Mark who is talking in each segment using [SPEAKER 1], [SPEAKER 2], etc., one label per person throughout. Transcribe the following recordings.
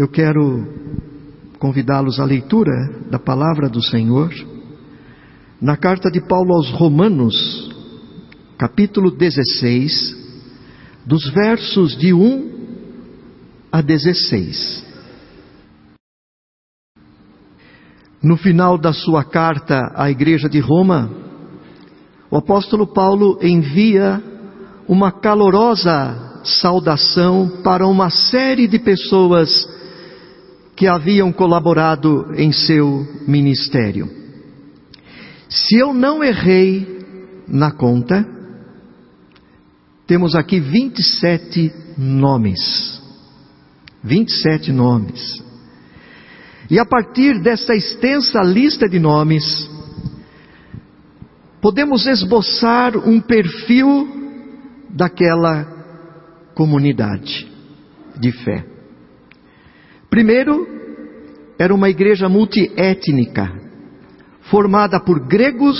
[SPEAKER 1] eu quero convidá-los à leitura da palavra do Senhor na carta de Paulo aos Romanos, capítulo 16, dos versos de 1 a 16. No final da sua carta à igreja de Roma, o apóstolo Paulo envia uma calorosa saudação para uma série de pessoas que haviam colaborado em seu ministério. Se eu não errei na conta, temos aqui 27 nomes. 27 nomes. E a partir dessa extensa lista de nomes, podemos esboçar um perfil daquela comunidade de fé. Primeiro, era uma igreja multiétnica, formada por gregos,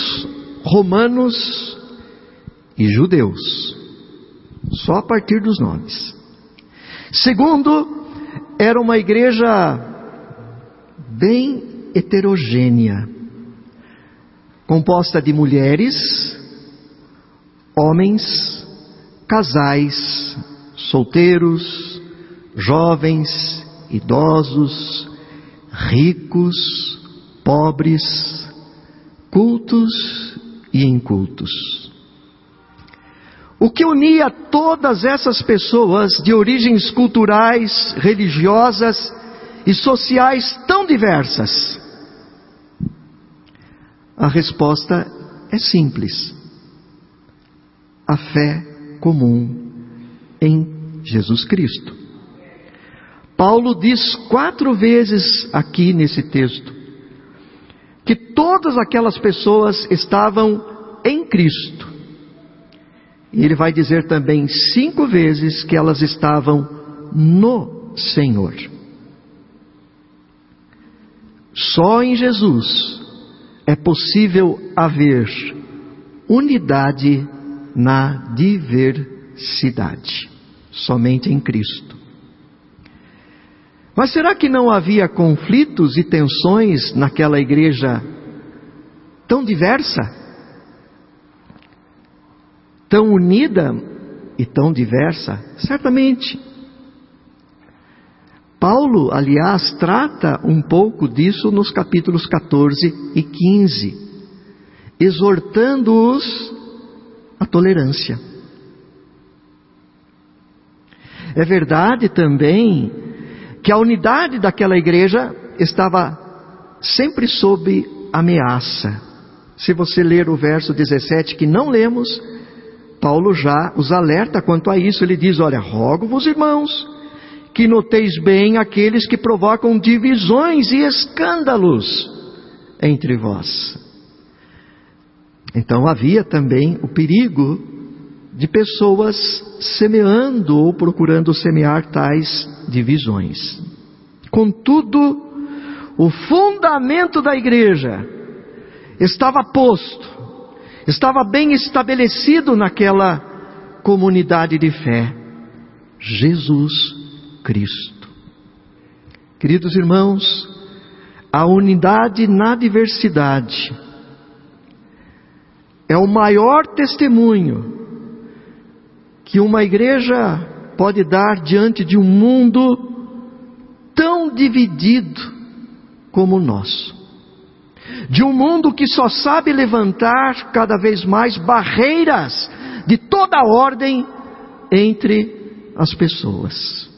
[SPEAKER 1] romanos e judeus. Só a partir dos nomes. Segundo, era uma igreja bem heterogênea, composta de mulheres, homens, casais, solteiros, jovens, idosos, ricos, pobres, cultos e incultos. O que unia todas essas pessoas de origens culturais, religiosas e sociais tão diversas? A resposta é simples: a fé comum em Jesus Cristo. Paulo diz quatro vezes aqui nesse texto que todas aquelas pessoas estavam em Cristo. E ele vai dizer também cinco vezes que elas estavam no Senhor. Só em Jesus é possível haver unidade na diversidade. Somente em Cristo. Mas será que não havia conflitos e tensões naquela igreja tão diversa? Tão unida e tão diversa? Certamente. Paulo, aliás, trata um pouco disso nos capítulos 14 e 15, exortando-os à tolerância. É verdade também que a unidade daquela igreja estava sempre sob ameaça. Se você ler o verso 17 que não lemos, Paulo já os alerta quanto a isso. Ele diz: Olha, rogo-vos, irmãos, que noteis bem aqueles que provocam divisões e escândalos entre vós. Então havia também o perigo de pessoas semeando ou procurando semear tais divisões. Contudo, o fundamento da igreja estava posto, estava bem estabelecido naquela comunidade de fé. Jesus Cristo. Queridos irmãos, a unidade na diversidade é o maior testemunho que uma igreja pode dar diante de um mundo tão dividido como o nosso. De um mundo que só sabe levantar cada vez mais barreiras de toda ordem entre as pessoas.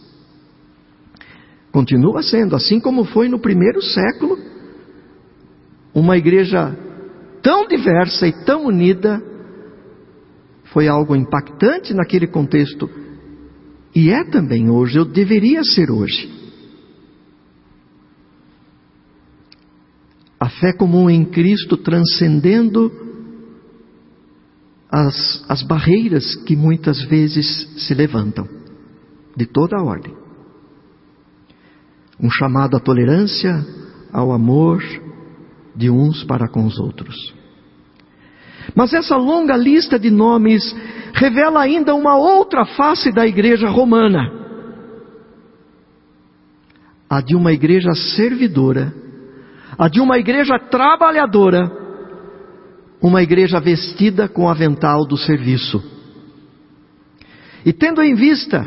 [SPEAKER 1] Continua sendo, assim como foi no primeiro século, uma igreja tão diversa e tão unida, foi algo impactante naquele contexto, e é também hoje, eu deveria ser hoje. A fé comum em Cristo transcendendo as, as barreiras que muitas vezes se levantam, de toda a ordem um chamado à tolerância, ao amor de uns para com os outros. Mas essa longa lista de nomes revela ainda uma outra face da igreja romana. a de uma igreja servidora, a de uma igreja trabalhadora, uma igreja vestida com o avental do serviço. E tendo em vista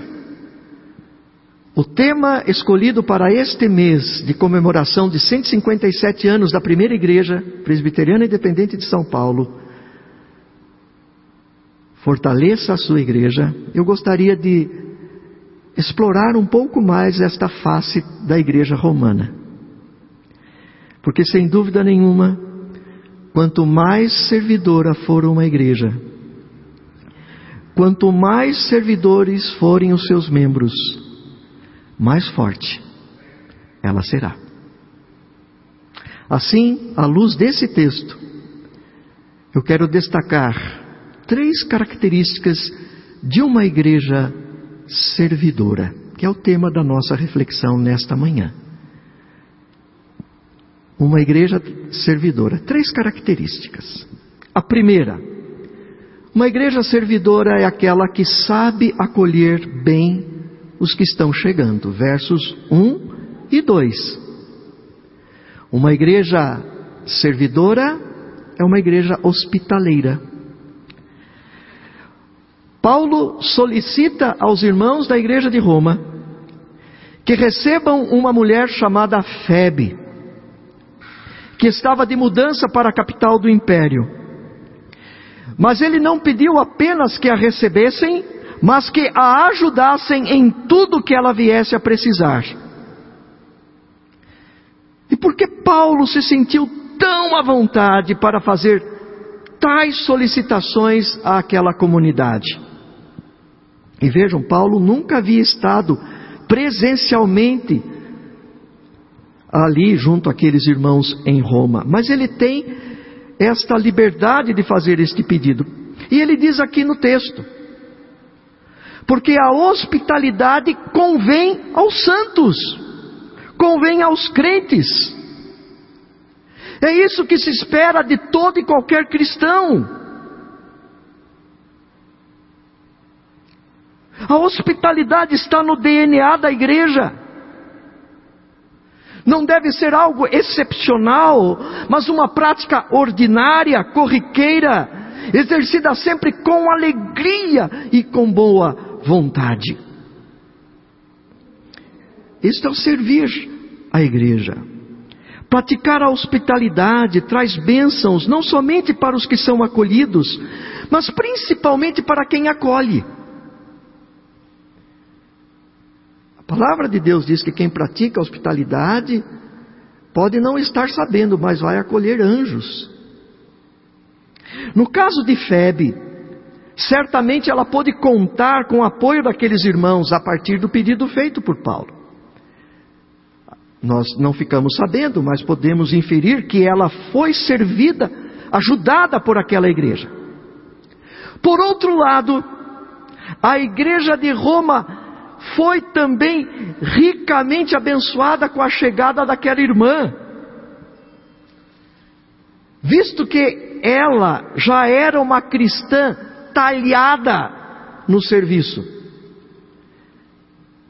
[SPEAKER 1] o tema escolhido para este mês de comemoração de 157 anos da primeira igreja presbiteriana independente de São Paulo, fortaleça a sua igreja, eu gostaria de explorar um pouco mais esta face da igreja romana. Porque sem dúvida nenhuma, quanto mais servidora for uma igreja, quanto mais servidores forem os seus membros, mais forte ela será. Assim, à luz desse texto, eu quero destacar três características de uma igreja servidora, que é o tema da nossa reflexão nesta manhã. Uma igreja servidora, três características. A primeira, uma igreja servidora é aquela que sabe acolher bem os que estão chegando. Versos 1 e 2. Uma igreja servidora é uma igreja hospitaleira. Paulo solicita aos irmãos da igreja de Roma que recebam uma mulher chamada Febe, que estava de mudança para a capital do império. Mas ele não pediu apenas que a recebessem, mas que a ajudassem em tudo que ela viesse a precisar. E por que Paulo se sentiu tão à vontade para fazer tais solicitações àquela comunidade? E vejam, Paulo nunca havia estado presencialmente ali junto àqueles irmãos em Roma, mas ele tem esta liberdade de fazer este pedido. E ele diz aqui no texto: porque a hospitalidade convém aos santos, convém aos crentes. É isso que se espera de todo e qualquer cristão. A hospitalidade está no DNA da igreja. Não deve ser algo excepcional, mas uma prática ordinária, corriqueira, exercida sempre com alegria e com boa vontade. Isto é o servir a igreja. Praticar a hospitalidade traz bênçãos não somente para os que são acolhidos, mas principalmente para quem acolhe. A palavra de Deus diz que quem pratica hospitalidade pode não estar sabendo, mas vai acolher anjos. No caso de Febe, certamente ela pôde contar com o apoio daqueles irmãos a partir do pedido feito por Paulo. Nós não ficamos sabendo, mas podemos inferir que ela foi servida, ajudada por aquela igreja. Por outro lado, a igreja de Roma foi também ricamente abençoada com a chegada daquela irmã. Visto que ela já era uma cristã talhada no serviço.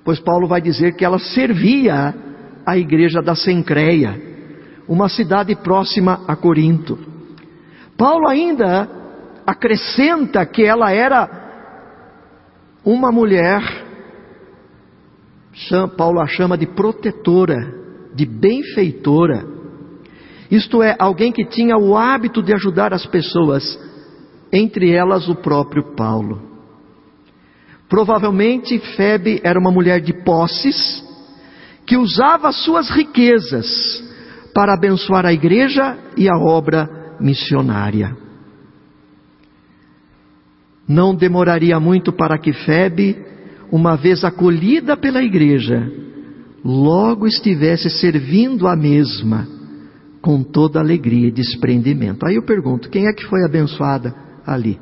[SPEAKER 1] Pois Paulo vai dizer que ela servia a igreja da Sencreia, uma cidade próxima a Corinto. Paulo ainda acrescenta que ela era uma mulher Paulo a chama de protetora, de benfeitora. Isto é, alguém que tinha o hábito de ajudar as pessoas, entre elas o próprio Paulo. Provavelmente Febe era uma mulher de posses, que usava suas riquezas para abençoar a igreja e a obra missionária. Não demoraria muito para que Febe uma vez acolhida pela igreja, logo estivesse servindo a mesma com toda alegria e desprendimento. Aí eu pergunto: quem é que foi abençoada ali?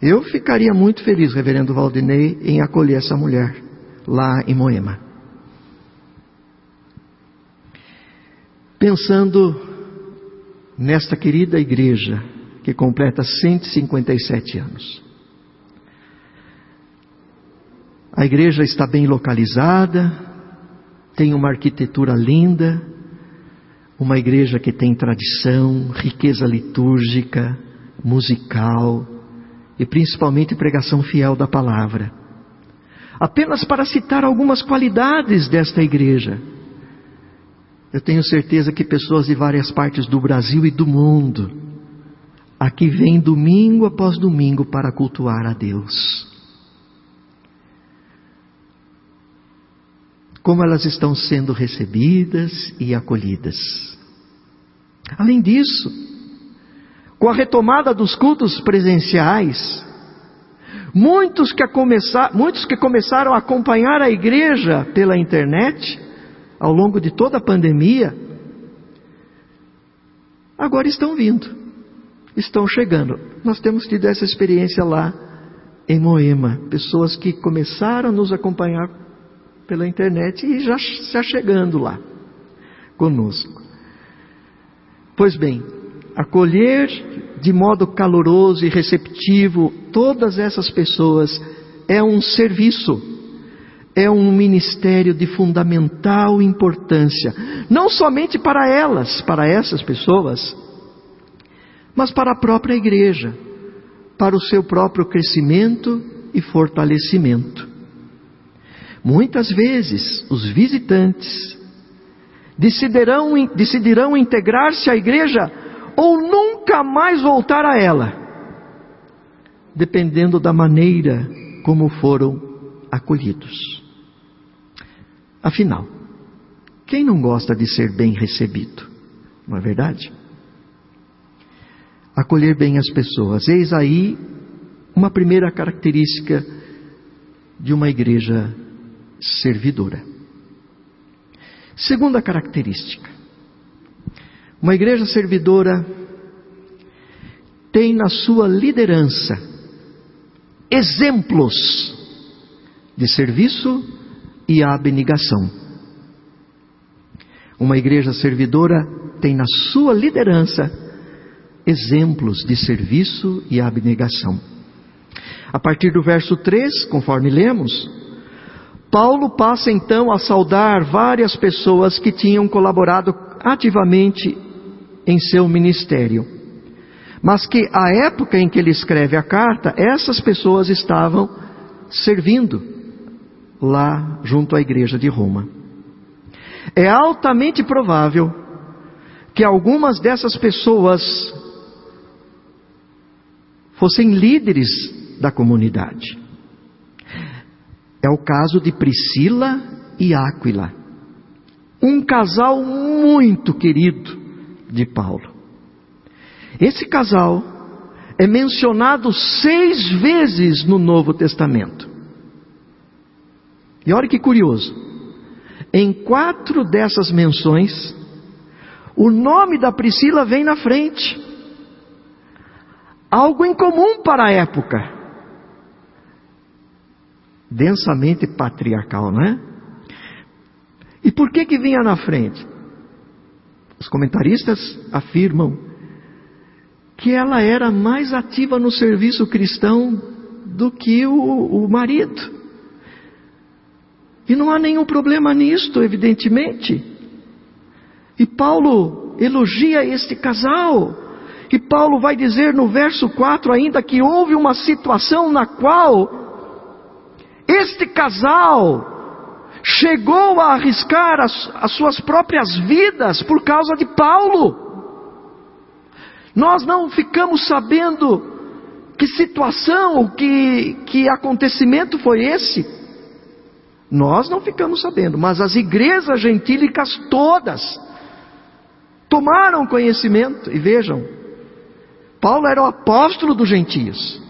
[SPEAKER 1] Eu ficaria muito feliz, reverendo Valdinei, em acolher essa mulher lá em Moema. Pensando nesta querida igreja que completa 157 anos. A igreja está bem localizada, tem uma arquitetura linda, uma igreja que tem tradição, riqueza litúrgica, musical e principalmente pregação fiel da palavra. Apenas para citar algumas qualidades desta igreja. Eu tenho certeza que pessoas de várias partes do Brasil e do mundo aqui vêm domingo após domingo para cultuar a Deus. Como elas estão sendo recebidas e acolhidas. Além disso, com a retomada dos cultos presenciais, muitos que, começar, muitos que começaram a acompanhar a igreja pela internet, ao longo de toda a pandemia, agora estão vindo, estão chegando. Nós temos tido essa experiência lá em Moema, pessoas que começaram a nos acompanhar pela internet e já, já chegando lá conosco. Pois bem, acolher de modo caloroso e receptivo todas essas pessoas é um serviço, é um ministério de fundamental importância, não somente para elas, para essas pessoas, mas para a própria igreja, para o seu próprio crescimento e fortalecimento. Muitas vezes os visitantes decidirão, decidirão integrar-se à igreja ou nunca mais voltar a ela, dependendo da maneira como foram acolhidos. Afinal, quem não gosta de ser bem recebido? Não é verdade? Acolher bem as pessoas. Eis aí uma primeira característica de uma igreja servidora. Segunda característica: uma igreja servidora tem na sua liderança exemplos de serviço e abnegação. Uma igreja servidora tem na sua liderança exemplos de serviço e abnegação. A partir do verso 3, conforme lemos, Paulo passa então a saudar várias pessoas que tinham colaborado ativamente em seu ministério. Mas que à época em que ele escreve a carta, essas pessoas estavam servindo lá junto à igreja de Roma. É altamente provável que algumas dessas pessoas fossem líderes da comunidade. É o caso de Priscila e Áquila, um casal muito querido de Paulo. Esse casal é mencionado seis vezes no Novo Testamento. E olha que curioso, em quatro dessas menções, o nome da Priscila vem na frente. Algo incomum para a época densamente patriarcal, não é? E por que que vinha na frente? Os comentaristas afirmam que ela era mais ativa no serviço cristão do que o, o marido. E não há nenhum problema nisto, evidentemente. E Paulo elogia este casal. E Paulo vai dizer no verso 4 ainda que houve uma situação na qual este casal chegou a arriscar as, as suas próprias vidas por causa de Paulo. Nós não ficamos sabendo que situação, que, que acontecimento foi esse. Nós não ficamos sabendo, mas as igrejas gentílicas todas tomaram conhecimento. E vejam, Paulo era o apóstolo dos gentios.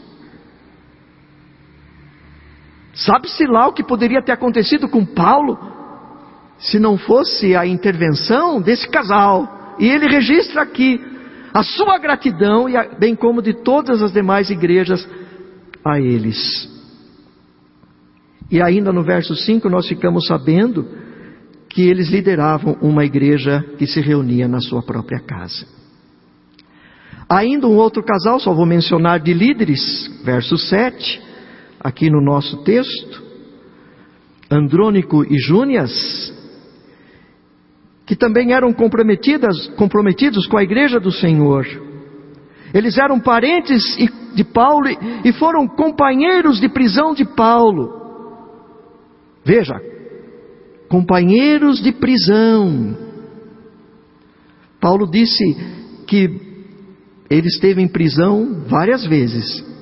[SPEAKER 1] Sabe-se lá o que poderia ter acontecido com Paulo se não fosse a intervenção desse casal. E ele registra aqui a sua gratidão, e a, bem como de todas as demais igrejas, a eles. E ainda no verso 5 nós ficamos sabendo que eles lideravam uma igreja que se reunia na sua própria casa. Ainda um outro casal, só vou mencionar de líderes, verso 7 aqui no nosso texto, Andrônico e Júnias, que também eram comprometidas, comprometidos com a igreja do Senhor. Eles eram parentes de Paulo e foram companheiros de prisão de Paulo. Veja, companheiros de prisão. Paulo disse que ele esteve em prisão várias vezes.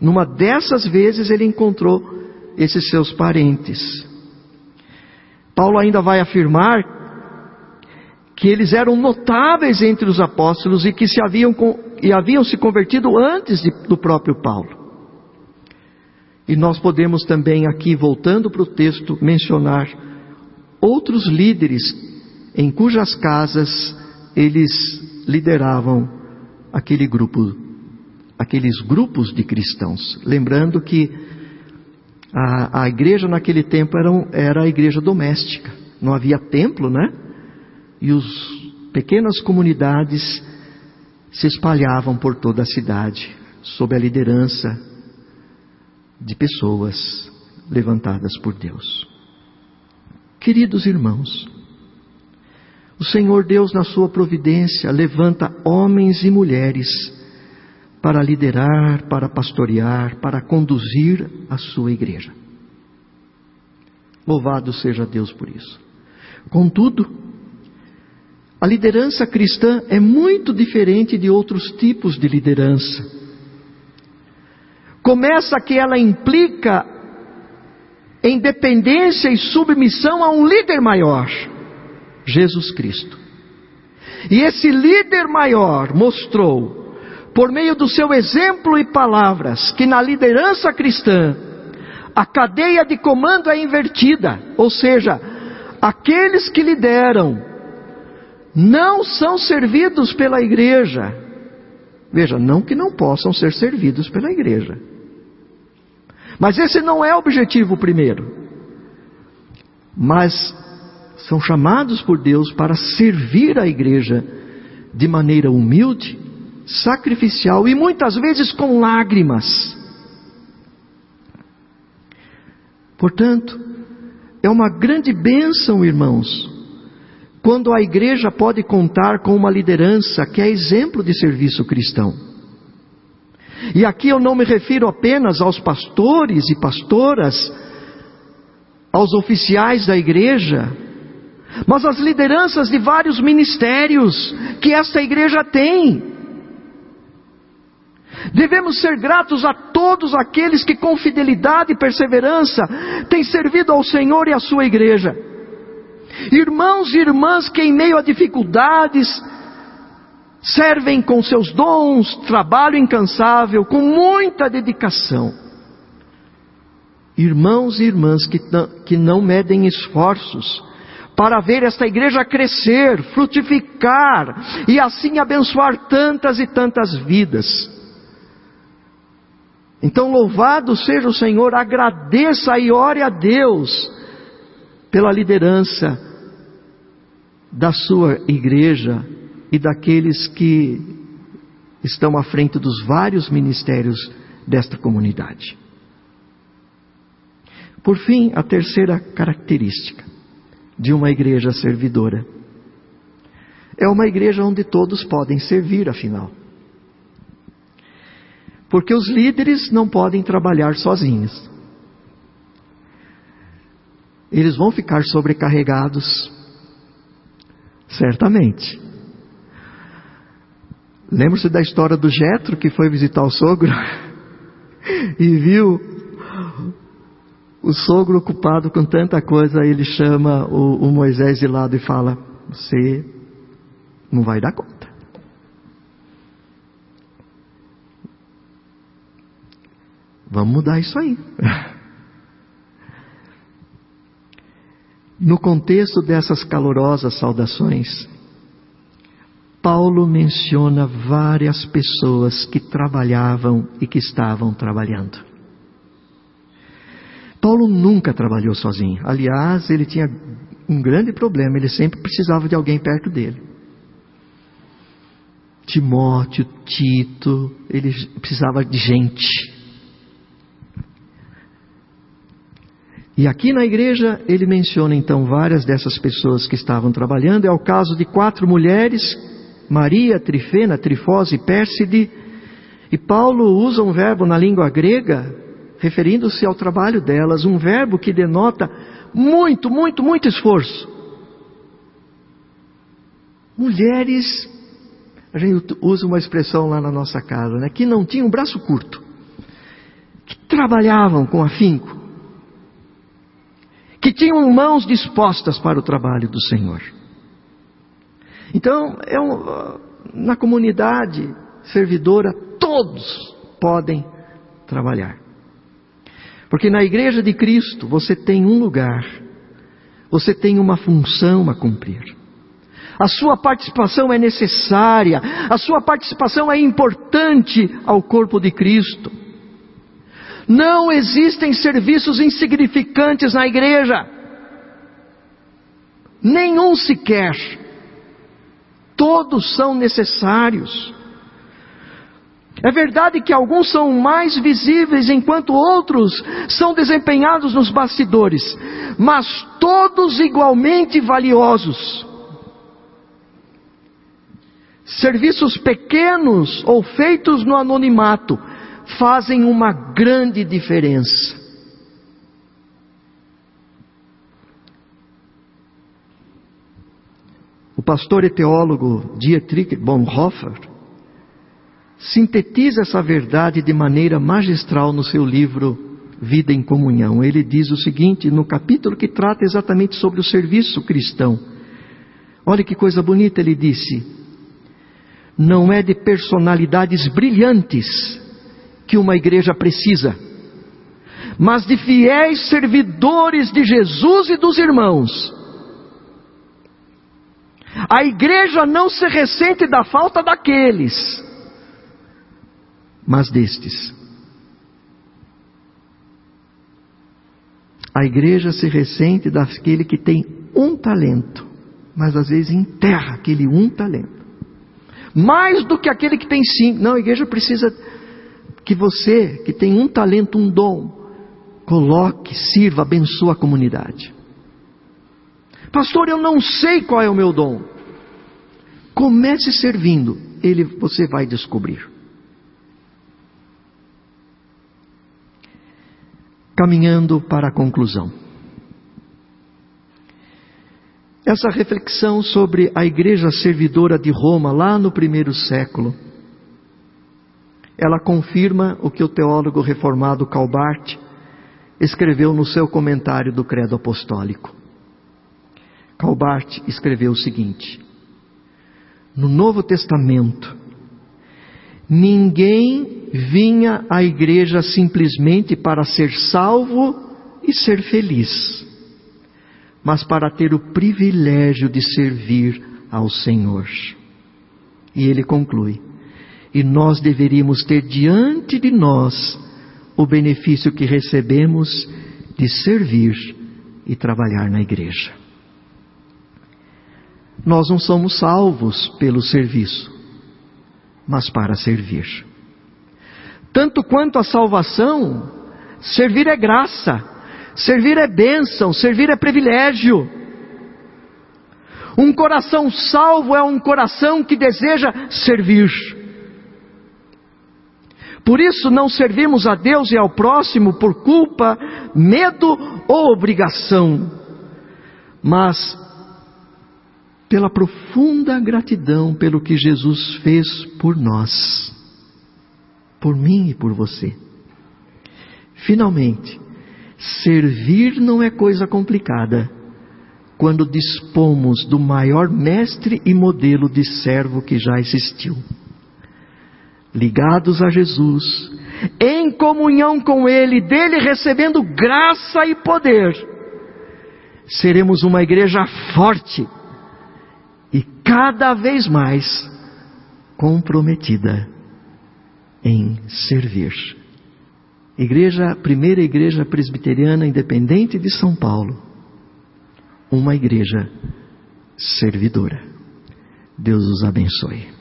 [SPEAKER 1] Numa dessas vezes ele encontrou esses seus parentes. Paulo ainda vai afirmar que eles eram notáveis entre os apóstolos e que se haviam, e haviam se convertido antes de, do próprio Paulo. E nós podemos também aqui, voltando para o texto, mencionar outros líderes em cujas casas eles lideravam aquele grupo, aqueles grupos de cristãos. Lembrando que a, a igreja naquele tempo era, era a igreja doméstica, não havia templo, né? E as pequenas comunidades se espalhavam por toda a cidade, sob a liderança de pessoas levantadas por Deus. Queridos irmãos, o Senhor Deus, na sua providência, levanta homens e mulheres para liderar, para pastorear, para conduzir a sua igreja. Louvado seja Deus por isso. Contudo, a liderança cristã é muito diferente de outros tipos de liderança. Começa que ela implica em dependência e submissão a um líder maior. Jesus Cristo. E esse líder maior mostrou, por meio do seu exemplo e palavras, que na liderança cristã, a cadeia de comando é invertida, ou seja, aqueles que lideram não são servidos pela igreja. Veja, não que não possam ser servidos pela igreja. Mas esse não é o objetivo primeiro. Mas são chamados por Deus para servir a igreja de maneira humilde, sacrificial e muitas vezes com lágrimas. Portanto, é uma grande bênção, irmãos, quando a igreja pode contar com uma liderança que é exemplo de serviço cristão. E aqui eu não me refiro apenas aos pastores e pastoras, aos oficiais da igreja, mas as lideranças de vários ministérios que esta igreja tem. Devemos ser gratos a todos aqueles que com fidelidade e perseverança têm servido ao Senhor e à sua igreja. Irmãos e irmãs que em meio a dificuldades servem com seus dons, trabalho incansável, com muita dedicação. Irmãos e irmãs que, que não medem esforços para ver esta igreja crescer, frutificar e assim abençoar tantas e tantas vidas. Então, louvado seja o Senhor, agradeça e ore a Deus pela liderança da sua igreja e daqueles que estão à frente dos vários ministérios desta comunidade. Por fim, a terceira característica de uma igreja servidora. É uma igreja onde todos podem servir, afinal. Porque os líderes não podem trabalhar sozinhos. Eles vão ficar sobrecarregados, certamente. Lembra-se da história do Jetro que foi visitar o sogro e viu o sogro ocupado com tanta coisa, ele chama o, o Moisés de lado e fala: Você não vai dar conta. Vamos mudar isso aí. No contexto dessas calorosas saudações, Paulo menciona várias pessoas que trabalhavam e que estavam trabalhando. Paulo nunca trabalhou sozinho. Aliás, ele tinha um grande problema, ele sempre precisava de alguém perto dele. Timóteo, Tito, ele precisava de gente. E aqui na igreja ele menciona então várias dessas pessoas que estavam trabalhando. É o caso de quatro mulheres, Maria, Trifena, Trifose e Pérside. E Paulo usa um verbo na língua grega, referindo-se ao trabalho delas, um verbo que denota muito, muito, muito esforço. Mulheres, a gente usa uma expressão lá na nossa casa, né, que não tinham braço curto, que trabalhavam com afinco, tinham mãos dispostas para o trabalho do Senhor. Então, é um, na comunidade servidora, todos podem trabalhar. Porque na igreja de Cristo você tem um lugar, você tem uma função a cumprir. A sua participação é necessária, a sua participação é importante ao corpo de Cristo. Não existem serviços insignificantes na igreja. Nenhum sequer. Todos são necessários. É verdade que alguns são mais visíveis enquanto outros são desempenhados nos bastidores, mas todos igualmente valiosos. Serviços pequenos ou feitos no anonimato fazem uma grande diferença. O pastor e teólogo Dietrich Bonhoeffer sintetiza essa verdade de maneira magistral no seu livro Vida em Comunhão. Ele diz o seguinte, no capítulo que trata exatamente sobre o serviço cristão. Olha que coisa bonita, ele disse: Não é de personalidades brilhantes que uma igreja precisa, mas de fiéis servidores de Jesus e dos irmãos. A igreja não se ressente da falta daqueles, mas destes. A igreja se ressente daquele que tem um talento, mas às vezes enterra aquele um talento. Mais do que aquele que tem cinco. Não, a igreja precisa que você, que tem um talento, um dom, coloque, sirva, abençoe a comunidade. Pastor, eu não sei qual é o meu dom. Comece servindo, ele você vai descobrir. Caminhando para a conclusão. Essa reflexão sobre a igreja servidora de Roma lá no primeiro século ela confirma o que o teólogo reformado Calbart escreveu no seu comentário do Credo Apostólico. Calbart escreveu o seguinte: No Novo Testamento, ninguém vinha à igreja simplesmente para ser salvo e ser feliz, mas para ter o privilégio de servir ao Senhor. E ele conclui: e nós deveríamos ter diante de nós o benefício que recebemos de servir e trabalhar na igreja. Nós não somos salvos pelo serviço, mas para servir. Tanto quanto a salvação, servir é graça, servir é bênção, servir é privilégio. Um coração salvo é um coração que deseja servir. Por isso não servimos a Deus e ao próximo por culpa, medo ou obrigação, mas pela profunda gratidão pelo que Jesus fez por nós, por mim e por você. Finalmente, servir não é coisa complicada quando dispomos do maior mestre e modelo de servo que já existiu ligados a Jesus, em comunhão com Ele, dele recebendo graça e poder, seremos uma igreja forte e cada vez mais comprometida em servir. Igreja, primeira igreja presbiteriana independente de São Paulo, uma igreja servidora. Deus os abençoe.